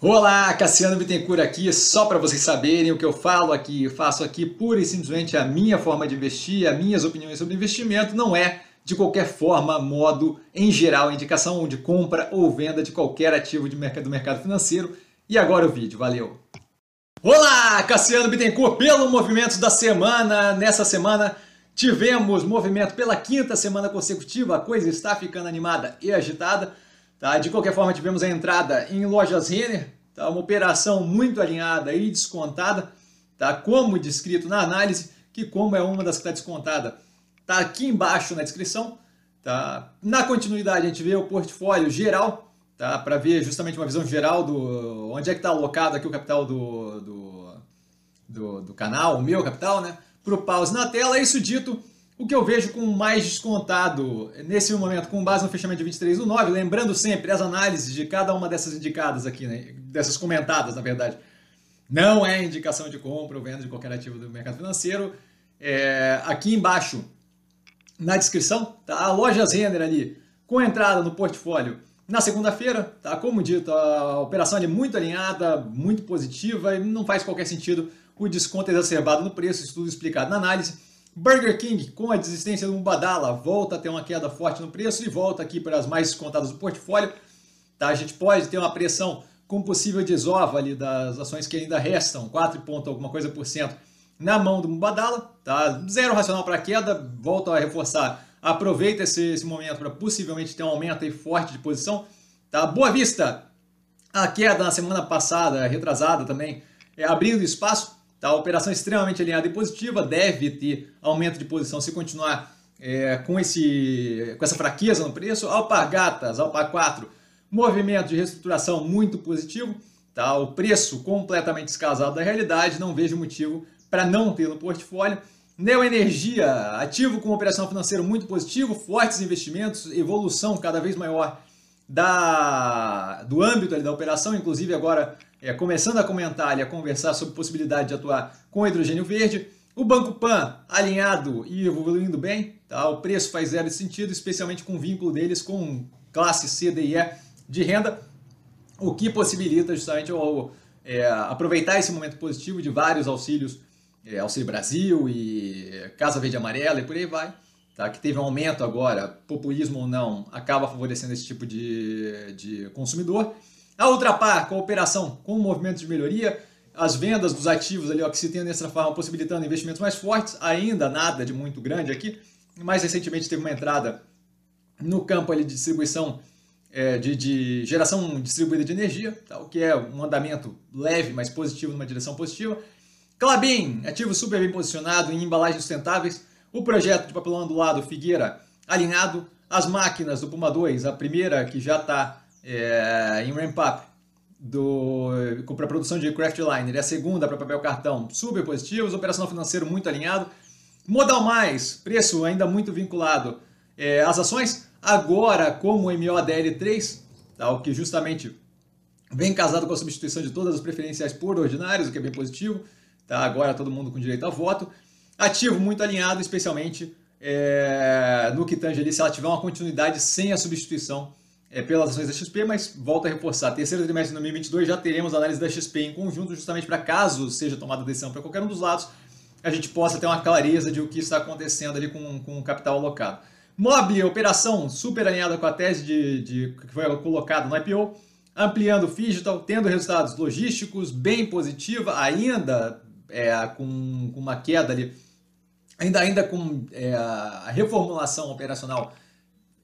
Olá, Cassiano Bittencourt aqui, só para vocês saberem o que eu falo aqui, eu faço aqui pura e simplesmente a minha forma de investir, as minhas opiniões sobre investimento, não é de qualquer forma, modo, em geral, indicação de compra ou venda de qualquer ativo de mercado, do mercado financeiro. E agora o vídeo, valeu! Olá, Cassiano Bittencourt, pelo movimento da semana, nessa semana tivemos movimento pela quinta semana consecutiva, a coisa está ficando animada e agitada. Tá? De qualquer forma, tivemos a entrada em lojas Renner, tá? uma operação muito alinhada e descontada, tá? como descrito na análise, que como é uma das que está descontada, está aqui embaixo na descrição. Tá? Na continuidade, a gente vê o portfólio geral, tá? para ver justamente uma visão geral do onde é que está alocado aqui o capital do, do, do, do canal, o meu capital, né? para o pause na tela. Isso dito, o que eu vejo com mais descontado nesse momento, com base no fechamento de 23 do 9, lembrando sempre as análises de cada uma dessas indicadas aqui, né, dessas comentadas, na verdade, não é indicação de compra ou venda de qualquer ativo do mercado financeiro. É, aqui embaixo, na descrição, tá a loja Zender ali, com entrada no portfólio na segunda-feira, tá? Como dito, a operação é muito alinhada, muito positiva e não faz qualquer sentido o desconto exacerbado no preço, isso tudo explicado na análise. Burger King, com a desistência do Mubadala, volta a ter uma queda forte no preço e volta aqui para as mais descontadas do portfólio. Tá? A gente pode ter uma pressão com possível desova ali das ações que ainda restam, 4 ponto alguma coisa por cento, na mão do Mubadala. Tá? Zero racional para queda, volto a reforçar. Aproveita esse, esse momento para possivelmente ter um aumento aí forte de posição. Tá? Boa Vista, a queda na semana passada, retrasada também, é, abrindo espaço Tá? Operação extremamente alinhada e positiva deve ter aumento de posição se continuar é, com, esse, com essa fraqueza no preço. Alpargatas, Alpar 4, movimento de reestruturação muito positivo. Tá? O preço completamente descasado da realidade, não vejo motivo para não ter no portfólio. Neoenergia, ativo com operação financeira muito positivo, fortes investimentos, evolução cada vez maior da, do âmbito ali, da operação, inclusive agora é, começando a comentar e a conversar sobre possibilidade de atuar com hidrogênio verde. O Banco Pan alinhado e evoluindo bem, tá? o preço faz zero sentido, especialmente com o vínculo deles com classe C, D e E de renda, o que possibilita justamente o, é, aproveitar esse momento positivo de vários auxílios, é, Auxílio Brasil e Casa Verde Amarela e por aí vai, tá? que teve um aumento agora, populismo ou não, acaba favorecendo esse tipo de, de consumidor. A Ultrapar, cooperação com o movimento de melhoria, as vendas dos ativos ali, ó, que se tem nessa forma, possibilitando investimentos mais fortes, ainda nada de muito grande aqui. Mais recentemente teve uma entrada no campo ali de distribuição, é, de, de, geração distribuída de energia, tá? o que é um andamento leve, mas positivo, numa direção positiva. Clabin, ativo super bem posicionado em embalagens sustentáveis. O projeto de papelão do lado Figueira alinhado. As máquinas do Puma 2, a primeira que já está é, em ramp-up para produção de Craftliner e a segunda para papel cartão super positivos, operacional financeiro muito alinhado. Modal Mais, preço ainda muito vinculado é, às ações, agora como MODL3, tá, o que justamente vem casado com a substituição de todas as preferenciais por ordinários, o que é bem positivo. Tá, agora todo mundo com direito a voto. Ativo muito alinhado, especialmente é, no que tange ali, se ela tiver uma continuidade sem a substituição é, pelas ações da XP, mas volto a reforçar, terceiro trimestre de 2022 já teremos análise da XP em conjunto, justamente para caso seja tomada decisão para qualquer um dos lados, a gente possa ter uma clareza de o que está acontecendo ali com, com o capital alocado. Mob, operação super alinhada com a tese de, de que foi colocada no IPO, ampliando o digital, tendo resultados logísticos bem positiva, ainda é, com, com, uma queda ali, ainda, ainda com é, a reformulação operacional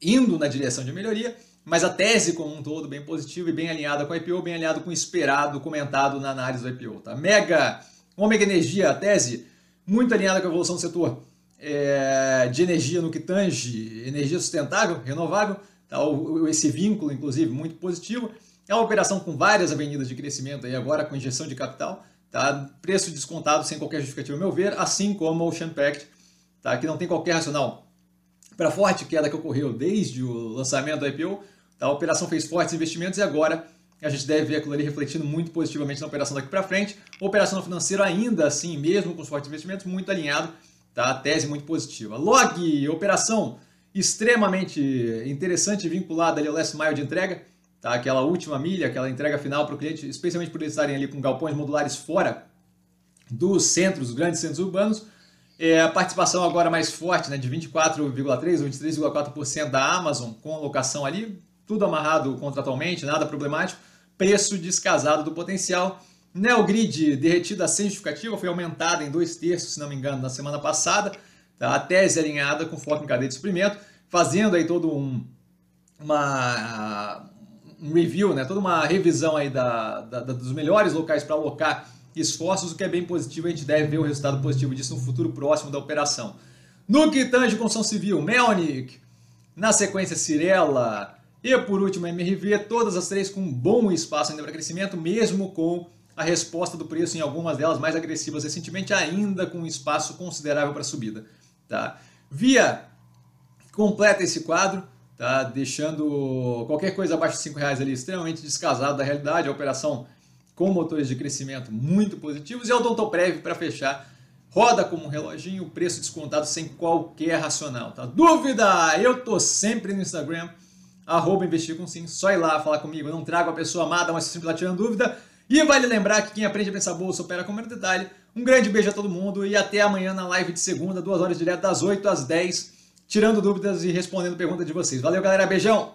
indo na direção de melhoria, mas a tese como um todo bem positiva e bem alinhada com a IPO, bem alinhado com o esperado, comentado na análise do IPO. Tá? Mega, Omega Energia, a tese muito alinhada com a evolução do setor é, de energia no que tange energia sustentável, renovável, tá? o, esse vínculo, inclusive, muito positivo. É uma operação com várias avenidas de crescimento, aí agora com injeção de capital, tá? preço descontado sem qualquer justificativa, ao meu ver, assim como o Ocean Pact, tá? que não tem qualquer racional para a forte queda que ocorreu desde o lançamento do IPO, a operação fez fortes investimentos e agora a gente deve ver aquilo ali refletindo muito positivamente na operação daqui para frente. Operação financeira ainda assim, mesmo com os fortes investimentos, muito alinhado, tá? tese muito positiva. Log, operação extremamente interessante vinculada ali ao last mile de entrega, tá? aquela última milha, aquela entrega final para o cliente, especialmente por eles estarem ali com galpões modulares fora dos centros, dos grandes centros urbanos. É, a participação agora mais forte, né, de 24,3% ou 23,4% da Amazon com locação ali, tudo amarrado contratualmente, nada problemático. Preço descasado do potencial. Neogrid derretida sem justificativa, foi aumentada em dois terços, se não me engano, na semana passada. Tá? A tese alinhada com foco em cadeia de suprimento, fazendo aí todo um, uma, um review, né? toda uma revisão aí da, da dos melhores locais para alocar esforços, o que é bem positivo, a gente deve ver o resultado positivo disso no futuro próximo da operação. No que tange construção civil, Melnick, na sequência Cirela e por último MRV, todas as três com bom espaço ainda para crescimento, mesmo com a resposta do preço em algumas delas mais agressivas recentemente, ainda com um espaço considerável para subida. Tá? Via completa esse quadro, tá? deixando qualquer coisa abaixo de R$ reais ali extremamente descasado da realidade, a operação com motores de crescimento muito positivos, e a Odontoprev para fechar, roda como um reloginho, preço descontado sem qualquer racional. Tá? Dúvida? Eu tô sempre no Instagram, arroba investir com sim, só ir lá falar comigo, eu não trago a pessoa amada, mas sempre lá tirando dúvida. E vale lembrar que quem aprende a pensar bolsa opera com menor detalhe. Um grande beijo a todo mundo e até amanhã na live de segunda, duas horas direto das 8 às 10, tirando dúvidas e respondendo perguntas de vocês. Valeu, galera. Beijão!